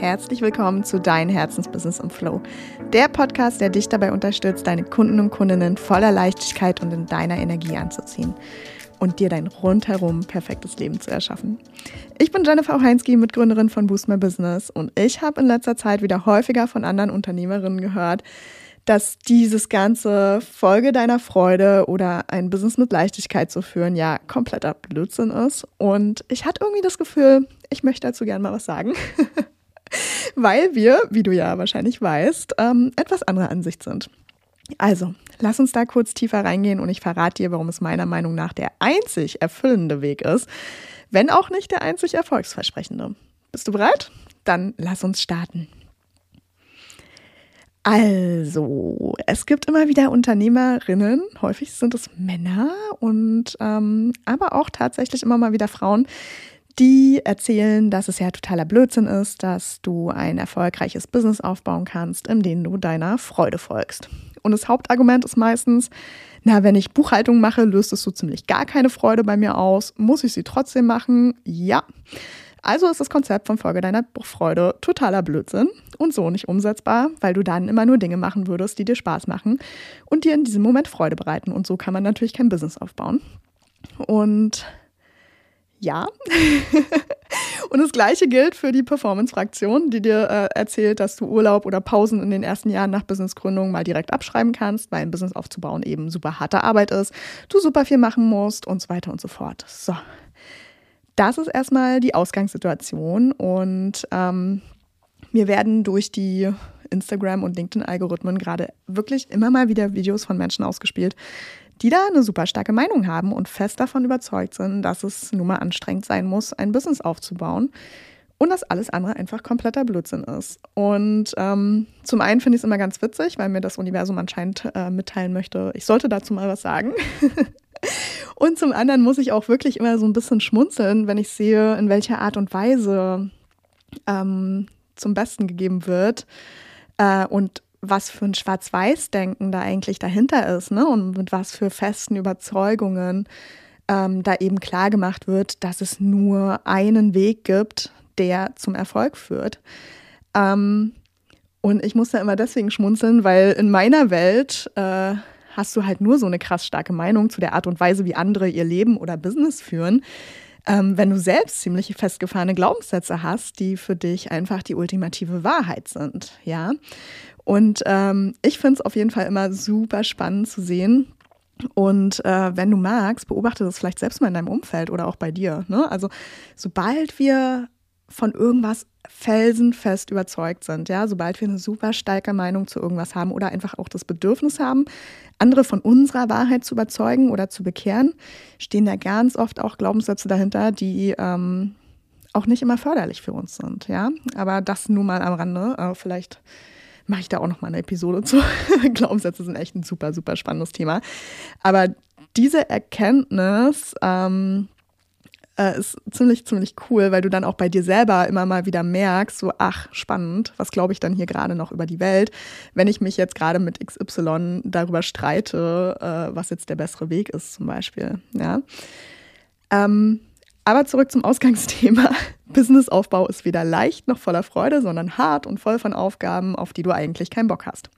herzlich willkommen zu Dein Herzensbusiness im Flow. Der Podcast, der dich dabei unterstützt, deine Kunden und Kundinnen voller Leichtigkeit und in deiner Energie anzuziehen und dir dein rundherum perfektes Leben zu erschaffen. Ich bin Jennifer Heinzki, Mitgründerin von Boost My Business und ich habe in letzter Zeit wieder häufiger von anderen Unternehmerinnen gehört, dass dieses ganze Folge deiner Freude oder ein Business mit Leichtigkeit zu führen ja kompletter Blödsinn ist. Und ich hatte irgendwie das Gefühl, ich möchte dazu gerne mal was sagen. Weil wir, wie du ja wahrscheinlich weißt, ähm, etwas anderer Ansicht sind. Also, lass uns da kurz tiefer reingehen und ich verrate dir, warum es meiner Meinung nach der einzig erfüllende Weg ist, wenn auch nicht der einzig erfolgsversprechende. Bist du bereit? Dann lass uns starten. Also, es gibt immer wieder Unternehmerinnen, häufig sind es Männer und ähm, aber auch tatsächlich immer mal wieder Frauen, die erzählen, dass es ja totaler Blödsinn ist, dass du ein erfolgreiches Business aufbauen kannst, in dem du deiner Freude folgst. Und das Hauptargument ist meistens, na, wenn ich Buchhaltung mache, löst es so ziemlich gar keine Freude bei mir aus. Muss ich sie trotzdem machen? Ja. Also ist das Konzept von Folge deiner Freude totaler Blödsinn und so nicht umsetzbar, weil du dann immer nur Dinge machen würdest, die dir Spaß machen und dir in diesem Moment Freude bereiten. Und so kann man natürlich kein Business aufbauen. Und ja. und das gleiche gilt für die Performance-Fraktion, die dir äh, erzählt, dass du Urlaub oder Pausen in den ersten Jahren nach Businessgründung mal direkt abschreiben kannst, weil ein Business aufzubauen eben super harte Arbeit ist, du super viel machen musst und so weiter und so fort. So, das ist erstmal die Ausgangssituation und ähm, mir werden durch die Instagram- und LinkedIn-Algorithmen gerade wirklich immer mal wieder Videos von Menschen ausgespielt, die da eine super starke Meinung haben und fest davon überzeugt sind, dass es nun mal anstrengend sein muss, ein Business aufzubauen und dass alles andere einfach kompletter Blödsinn ist. Und ähm, zum einen finde ich es immer ganz witzig, weil mir das Universum anscheinend äh, mitteilen möchte, ich sollte dazu mal was sagen. Und zum anderen muss ich auch wirklich immer so ein bisschen schmunzeln, wenn ich sehe, in welcher Art und Weise ähm, zum Besten gegeben wird äh, und was für ein Schwarz-Weiß-Denken da eigentlich dahinter ist ne? und mit was für festen Überzeugungen ähm, da eben klar gemacht wird, dass es nur einen Weg gibt, der zum Erfolg führt. Ähm, und ich muss da immer deswegen schmunzeln, weil in meiner Welt äh, hast du halt nur so eine krass starke Meinung zu der Art und Weise, wie andere ihr Leben oder Business führen. Ähm, wenn du selbst ziemlich festgefahrene Glaubenssätze hast, die für dich einfach die ultimative Wahrheit sind, ja. Und ähm, ich finde es auf jeden Fall immer super spannend zu sehen, und äh, wenn du magst, beobachte das vielleicht selbst mal in deinem Umfeld oder auch bei dir. Ne? Also sobald wir von irgendwas felsenfest überzeugt sind, ja, sobald wir eine super starke Meinung zu irgendwas haben oder einfach auch das Bedürfnis haben, andere von unserer Wahrheit zu überzeugen oder zu bekehren, stehen da ganz oft auch Glaubenssätze dahinter, die ähm, auch nicht immer förderlich für uns sind, ja. Aber das nur mal am Rande. Äh, vielleicht mache ich da auch noch mal eine Episode zu. Glaubenssätze sind echt ein super, super spannendes Thema. Aber diese Erkenntnis, ähm, äh, ist ziemlich, ziemlich cool, weil du dann auch bei dir selber immer mal wieder merkst, so, ach, spannend, was glaube ich dann hier gerade noch über die Welt, wenn ich mich jetzt gerade mit XY darüber streite, äh, was jetzt der bessere Weg ist, zum Beispiel. Ja. Ähm, aber zurück zum Ausgangsthema. Businessaufbau ist weder leicht noch voller Freude, sondern hart und voll von Aufgaben, auf die du eigentlich keinen Bock hast.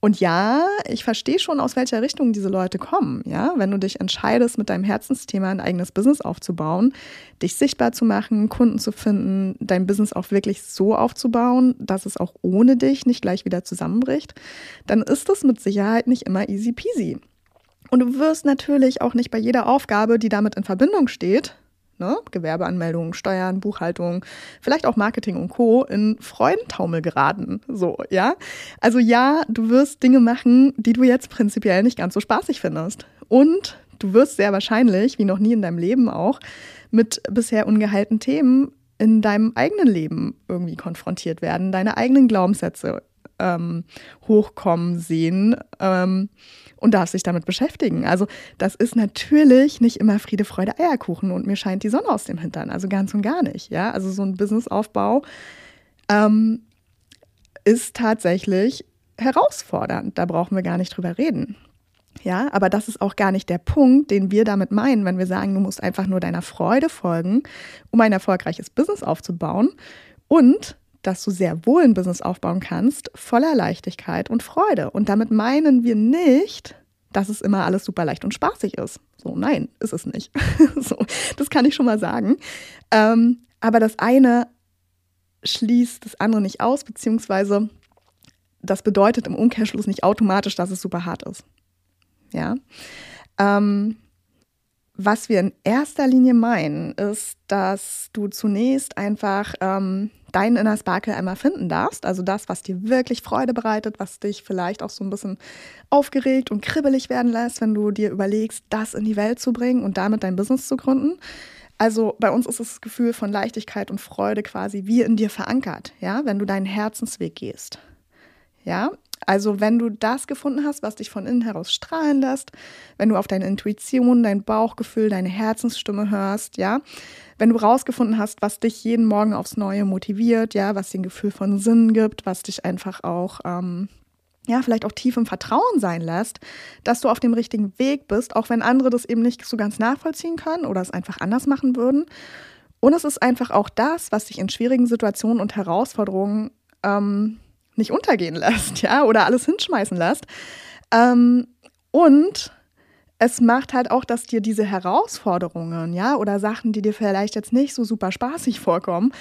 Und ja, ich verstehe schon, aus welcher Richtung diese Leute kommen. Ja, wenn du dich entscheidest, mit deinem Herzensthema ein eigenes Business aufzubauen, dich sichtbar zu machen, Kunden zu finden, dein Business auch wirklich so aufzubauen, dass es auch ohne dich nicht gleich wieder zusammenbricht, dann ist das mit Sicherheit nicht immer easy peasy. Und du wirst natürlich auch nicht bei jeder Aufgabe, die damit in Verbindung steht, ne, Gewerbeanmeldungen, Steuern, Buchhaltung, vielleicht auch Marketing und Co. in Freudentaumel geraten. So, ja. Also ja, du wirst Dinge machen, die du jetzt prinzipiell nicht ganz so spaßig findest. Und du wirst sehr wahrscheinlich, wie noch nie in deinem Leben auch, mit bisher ungeheilten Themen in deinem eigenen Leben irgendwie konfrontiert werden, deine eigenen Glaubenssätze ähm, hochkommen sehen ähm, und darf sich damit beschäftigen. Also das ist natürlich nicht immer Friede, Freude, Eierkuchen und mir scheint die Sonne aus dem Hintern. Also ganz und gar nicht. Ja, also so ein Businessaufbau ähm, ist tatsächlich herausfordernd. Da brauchen wir gar nicht drüber reden. Ja, aber das ist auch gar nicht der Punkt, den wir damit meinen, wenn wir sagen, du musst einfach nur deiner Freude folgen, um ein erfolgreiches Business aufzubauen. Und dass du sehr wohl ein Business aufbauen kannst, voller Leichtigkeit und Freude. Und damit meinen wir nicht, dass es immer alles super leicht und spaßig ist. So, nein, ist es nicht. so, das kann ich schon mal sagen. Ähm, aber das eine schließt das andere nicht aus, beziehungsweise das bedeutet im Umkehrschluss nicht automatisch, dass es super hart ist. Ja. Ähm, was wir in erster Linie meinen, ist, dass du zunächst einfach ähm, deinen Inner Sparkle einmal finden darfst. Also das, was dir wirklich Freude bereitet, was dich vielleicht auch so ein bisschen aufgeregt und kribbelig werden lässt, wenn du dir überlegst, das in die Welt zu bringen und damit dein Business zu gründen. Also bei uns ist das Gefühl von Leichtigkeit und Freude quasi wie in dir verankert, ja, wenn du deinen Herzensweg gehst. Ja, also wenn du das gefunden hast, was dich von innen heraus strahlen lässt, wenn du auf deine Intuition, dein Bauchgefühl, deine Herzensstimme hörst, ja, wenn du rausgefunden hast, was dich jeden Morgen aufs Neue motiviert, ja, was dir ein Gefühl von Sinn gibt, was dich einfach auch, ähm, ja, vielleicht auch tief im Vertrauen sein lässt, dass du auf dem richtigen Weg bist, auch wenn andere das eben nicht so ganz nachvollziehen können oder es einfach anders machen würden. Und es ist einfach auch das, was dich in schwierigen Situationen und Herausforderungen ähm, nicht untergehen lässt, ja, oder alles hinschmeißen lässt. Ähm, und es macht halt auch, dass dir diese Herausforderungen, ja, oder Sachen, die dir vielleicht jetzt nicht so super spaßig vorkommen,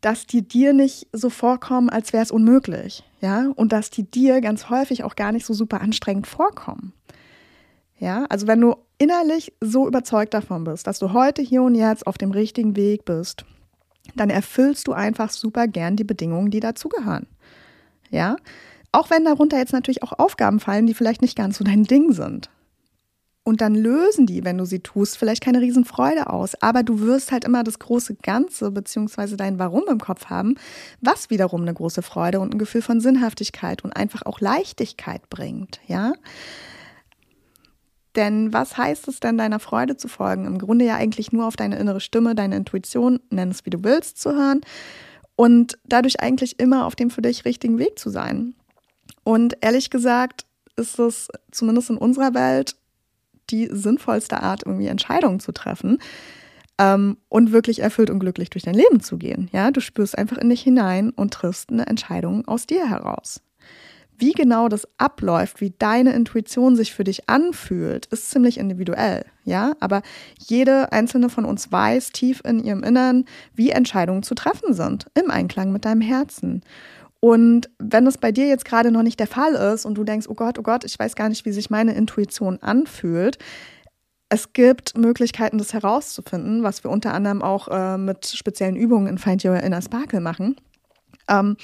dass die dir nicht so vorkommen, als wäre es unmöglich, ja, und dass die dir ganz häufig auch gar nicht so super anstrengend vorkommen. Ja, also wenn du innerlich so überzeugt davon bist, dass du heute hier und jetzt auf dem richtigen Weg bist, dann erfüllst du einfach super gern die Bedingungen, die dazugehören. Ja, auch wenn darunter jetzt natürlich auch Aufgaben fallen, die vielleicht nicht ganz so dein Ding sind. Und dann lösen die, wenn du sie tust, vielleicht keine Riesenfreude aus. Aber du wirst halt immer das große Ganze beziehungsweise dein Warum im Kopf haben, was wiederum eine große Freude und ein Gefühl von Sinnhaftigkeit und einfach auch Leichtigkeit bringt. Ja. Denn was heißt es denn, deiner Freude zu folgen? Im Grunde ja eigentlich nur auf deine innere Stimme, deine Intuition, nenn es wie du willst, zu hören und dadurch eigentlich immer auf dem für dich richtigen Weg zu sein. Und ehrlich gesagt ist es zumindest in unserer Welt die sinnvollste Art, irgendwie Entscheidungen zu treffen ähm, und wirklich erfüllt und glücklich durch dein Leben zu gehen. Ja, du spürst einfach in dich hinein und triffst eine Entscheidung aus dir heraus. Wie genau das abläuft, wie deine Intuition sich für dich anfühlt, ist ziemlich individuell, ja. Aber jede einzelne von uns weiß tief in ihrem Innern, wie Entscheidungen zu treffen sind, im Einklang mit deinem Herzen. Und wenn es bei dir jetzt gerade noch nicht der Fall ist und du denkst, oh Gott, oh Gott, ich weiß gar nicht, wie sich meine Intuition anfühlt, es gibt Möglichkeiten, das herauszufinden, was wir unter anderem auch äh, mit speziellen Übungen in Find Your Inner Sparkle machen. Ähm,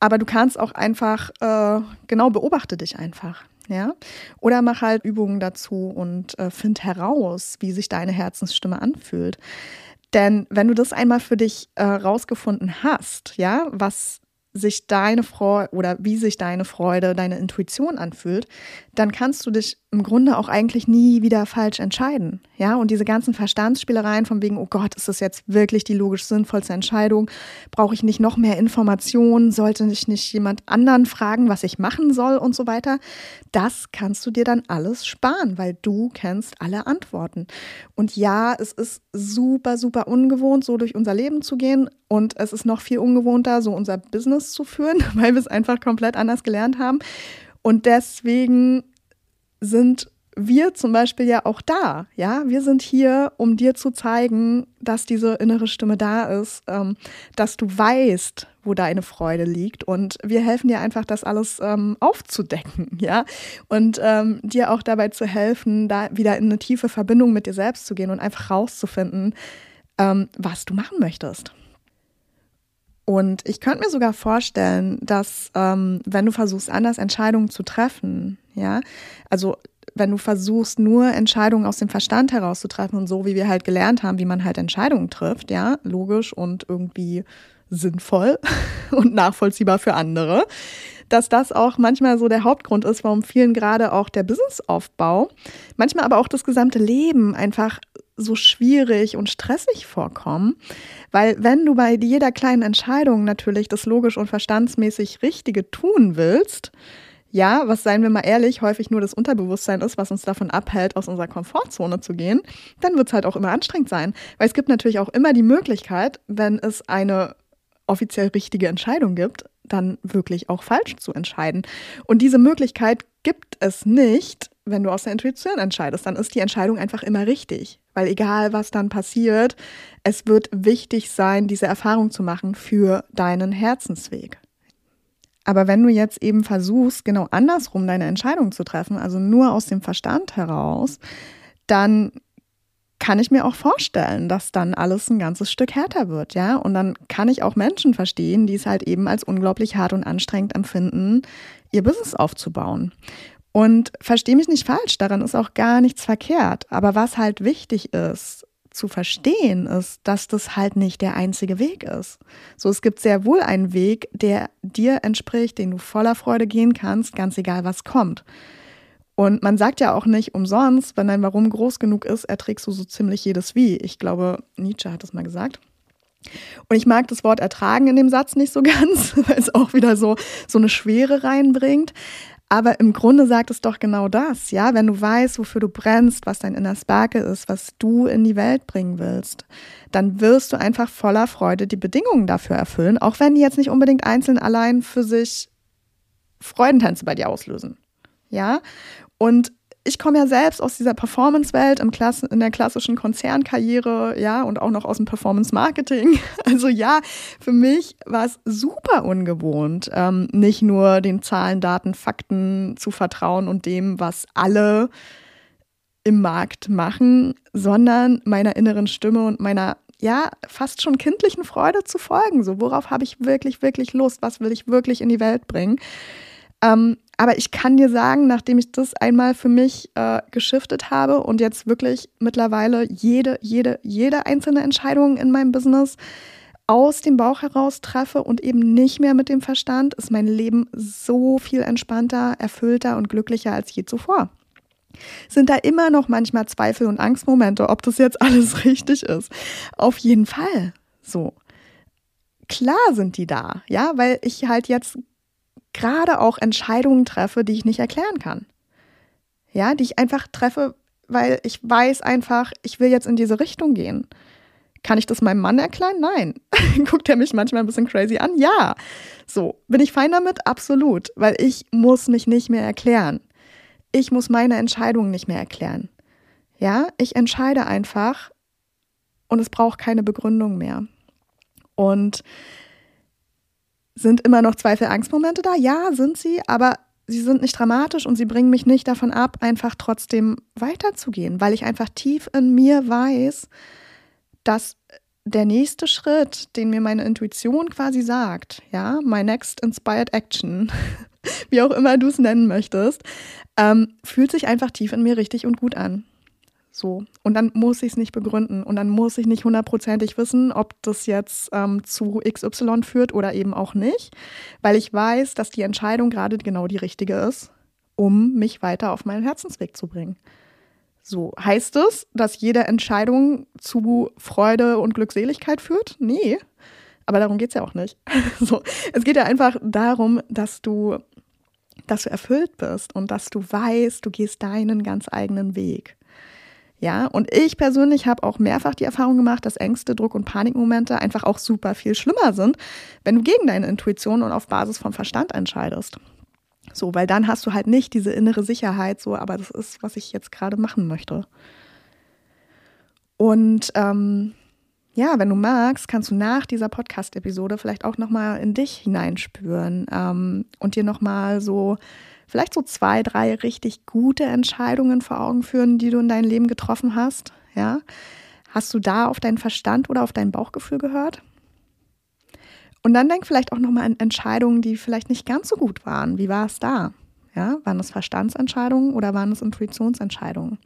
aber du kannst auch einfach, äh, genau, beobachte dich einfach. Ja? Oder mach halt Übungen dazu und äh, find heraus, wie sich deine Herzensstimme anfühlt. Denn wenn du das einmal für dich äh, rausgefunden hast, ja, was sich deine Freude oder wie sich deine Freude, deine Intuition anfühlt, dann kannst du dich im Grunde auch eigentlich nie wieder falsch entscheiden. Ja, und diese ganzen Verstandsspielereien von wegen, oh Gott, ist das jetzt wirklich die logisch sinnvollste Entscheidung? Brauche ich nicht noch mehr Informationen? Sollte ich nicht jemand anderen fragen, was ich machen soll und so weiter? Das kannst du dir dann alles sparen, weil du kennst alle Antworten. Und ja, es ist super, super ungewohnt, so durch unser Leben zu gehen. Und es ist noch viel ungewohnter, so unser Business zu führen, weil wir es einfach komplett anders gelernt haben. Und deswegen sind wir zum Beispiel ja auch da. Ja, wir sind hier, um dir zu zeigen, dass diese innere Stimme da ist, ähm, dass du weißt, wo deine Freude liegt. Und wir helfen dir einfach, das alles ähm, aufzudecken, ja, und ähm, dir auch dabei zu helfen, da wieder in eine tiefe Verbindung mit dir selbst zu gehen und einfach rauszufinden, ähm, was du machen möchtest. Und ich könnte mir sogar vorstellen, dass ähm, wenn du versuchst, anders Entscheidungen zu treffen, ja, also wenn du versuchst, nur Entscheidungen aus dem Verstand heraus zu treffen und so, wie wir halt gelernt haben, wie man halt Entscheidungen trifft, ja, logisch und irgendwie sinnvoll und nachvollziehbar für andere, dass das auch manchmal so der Hauptgrund ist, warum vielen gerade auch der Businessaufbau, manchmal aber auch das gesamte Leben einfach so schwierig und stressig vorkommen, weil wenn du bei jeder kleinen Entscheidung natürlich das logisch und verstandsmäßig Richtige tun willst, ja, was seien wir mal ehrlich, häufig nur das Unterbewusstsein ist, was uns davon abhält, aus unserer Komfortzone zu gehen, dann wird es halt auch immer anstrengend sein. Weil es gibt natürlich auch immer die Möglichkeit, wenn es eine offiziell richtige Entscheidung gibt, dann wirklich auch falsch zu entscheiden. Und diese Möglichkeit gibt es nicht, wenn du aus der Intuition entscheidest. Dann ist die Entscheidung einfach immer richtig. Weil egal, was dann passiert, es wird wichtig sein, diese Erfahrung zu machen für deinen Herzensweg. Aber wenn du jetzt eben versuchst, genau andersrum deine Entscheidung zu treffen, also nur aus dem Verstand heraus, dann kann ich mir auch vorstellen, dass dann alles ein ganzes Stück härter wird, ja. Und dann kann ich auch Menschen verstehen, die es halt eben als unglaublich hart und anstrengend empfinden, ihr Business aufzubauen. Und verstehe mich nicht falsch, daran ist auch gar nichts verkehrt. Aber was halt wichtig ist, zu verstehen, ist, dass das halt nicht der einzige Weg ist. So, es gibt sehr wohl einen Weg, der dir entspricht, den du voller Freude gehen kannst, ganz egal was kommt. Und man sagt ja auch nicht umsonst, wenn dein Warum groß genug ist, erträgst du so ziemlich jedes Wie. Ich glaube, Nietzsche hat das mal gesagt. Und ich mag das Wort ertragen in dem Satz nicht so ganz, weil es auch wieder so, so eine Schwere reinbringt. Aber im Grunde sagt es doch genau das, ja, wenn du weißt, wofür du brennst, was dein inner Sparke ist, was du in die Welt bringen willst, dann wirst du einfach voller Freude die Bedingungen dafür erfüllen, auch wenn die jetzt nicht unbedingt einzeln allein für sich Freudentänze bei dir auslösen. Ja? Und ich komme ja selbst aus dieser Performance-Welt in der klassischen Konzernkarriere, ja, und auch noch aus dem Performance-Marketing. Also ja, für mich war es super ungewohnt, ähm, nicht nur den Zahlen, Daten, Fakten zu vertrauen und dem, was alle im Markt machen, sondern meiner inneren Stimme und meiner ja, fast schon kindlichen Freude zu folgen. So, worauf habe ich wirklich, wirklich Lust? Was will ich wirklich in die Welt bringen? Ähm, aber ich kann dir sagen, nachdem ich das einmal für mich äh, geschiftet habe und jetzt wirklich mittlerweile jede, jede, jede einzelne Entscheidung in meinem Business aus dem Bauch heraus treffe und eben nicht mehr mit dem Verstand, ist mein Leben so viel entspannter, erfüllter und glücklicher als je zuvor. Sind da immer noch manchmal Zweifel und Angstmomente, ob das jetzt alles richtig ist? Auf jeden Fall. So. Klar sind die da, ja, weil ich halt jetzt gerade auch Entscheidungen treffe, die ich nicht erklären kann. Ja, die ich einfach treffe, weil ich weiß einfach, ich will jetzt in diese Richtung gehen. Kann ich das meinem Mann erklären? Nein. Guckt er mich manchmal ein bisschen crazy an? Ja. So, bin ich fein damit? Absolut, weil ich muss mich nicht mehr erklären. Ich muss meine Entscheidungen nicht mehr erklären. Ja, ich entscheide einfach und es braucht keine Begründung mehr. Und sind immer noch Zweifel, Angstmomente da? Ja, sind sie, aber sie sind nicht dramatisch und sie bringen mich nicht davon ab, einfach trotzdem weiterzugehen, weil ich einfach tief in mir weiß, dass der nächste Schritt, den mir meine Intuition quasi sagt, ja, my next inspired action, wie auch immer du es nennen möchtest, ähm, fühlt sich einfach tief in mir richtig und gut an. So. Und dann muss ich es nicht begründen. Und dann muss ich nicht hundertprozentig wissen, ob das jetzt ähm, zu XY führt oder eben auch nicht. Weil ich weiß, dass die Entscheidung gerade genau die richtige ist, um mich weiter auf meinen Herzensweg zu bringen. So, heißt es, dass jede Entscheidung zu Freude und Glückseligkeit führt? Nee. Aber darum geht es ja auch nicht. so, es geht ja einfach darum, dass du, dass du erfüllt bist und dass du weißt, du gehst deinen ganz eigenen Weg. Ja, und ich persönlich habe auch mehrfach die Erfahrung gemacht, dass Ängste, Druck und Panikmomente einfach auch super viel schlimmer sind, wenn du gegen deine Intuition und auf Basis vom Verstand entscheidest. So, weil dann hast du halt nicht diese innere Sicherheit, so, aber das ist, was ich jetzt gerade machen möchte. Und ähm, ja, wenn du magst, kannst du nach dieser Podcast-Episode vielleicht auch nochmal in dich hineinspüren ähm, und dir nochmal so vielleicht so zwei, drei richtig gute Entscheidungen vor Augen führen, die du in deinem Leben getroffen hast. Ja? Hast du da auf deinen Verstand oder auf dein Bauchgefühl gehört? Und dann denk vielleicht auch nochmal an Entscheidungen, die vielleicht nicht ganz so gut waren. Wie war es da? Ja, waren es Verstandsentscheidungen oder waren es Intuitionsentscheidungen?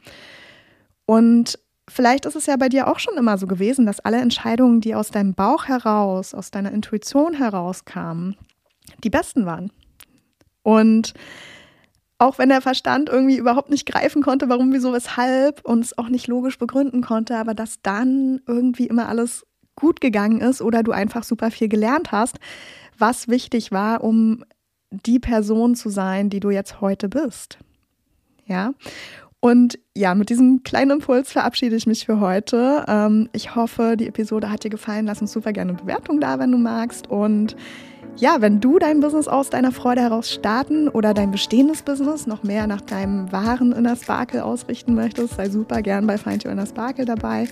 Und vielleicht ist es ja bei dir auch schon immer so gewesen, dass alle Entscheidungen, die aus deinem Bauch heraus, aus deiner Intuition herauskamen, die besten waren. Und auch wenn der Verstand irgendwie überhaupt nicht greifen konnte, warum, wieso, weshalb und es auch nicht logisch begründen konnte, aber dass dann irgendwie immer alles gut gegangen ist oder du einfach super viel gelernt hast, was wichtig war, um die Person zu sein, die du jetzt heute bist. Ja. Und ja, mit diesem kleinen Impuls verabschiede ich mich für heute. Ähm, ich hoffe, die Episode hat dir gefallen. Lass uns super gerne eine Bewertung da, wenn du magst. Und ja, wenn du dein Business aus deiner Freude heraus starten oder dein bestehendes Business noch mehr nach deinem wahren Inner Sparkle ausrichten möchtest, sei super gern bei Find Your Inner Sparkle dabei.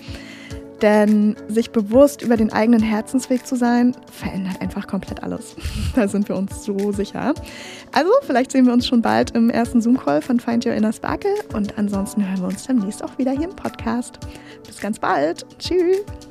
Denn sich bewusst über den eigenen Herzensweg zu sein, verändert einfach komplett alles. Da sind wir uns so sicher. Also, vielleicht sehen wir uns schon bald im ersten Zoom-Call von Find Your Inner Sparkle und ansonsten hören wir uns demnächst auch wieder hier im Podcast. Bis ganz bald. Tschüss.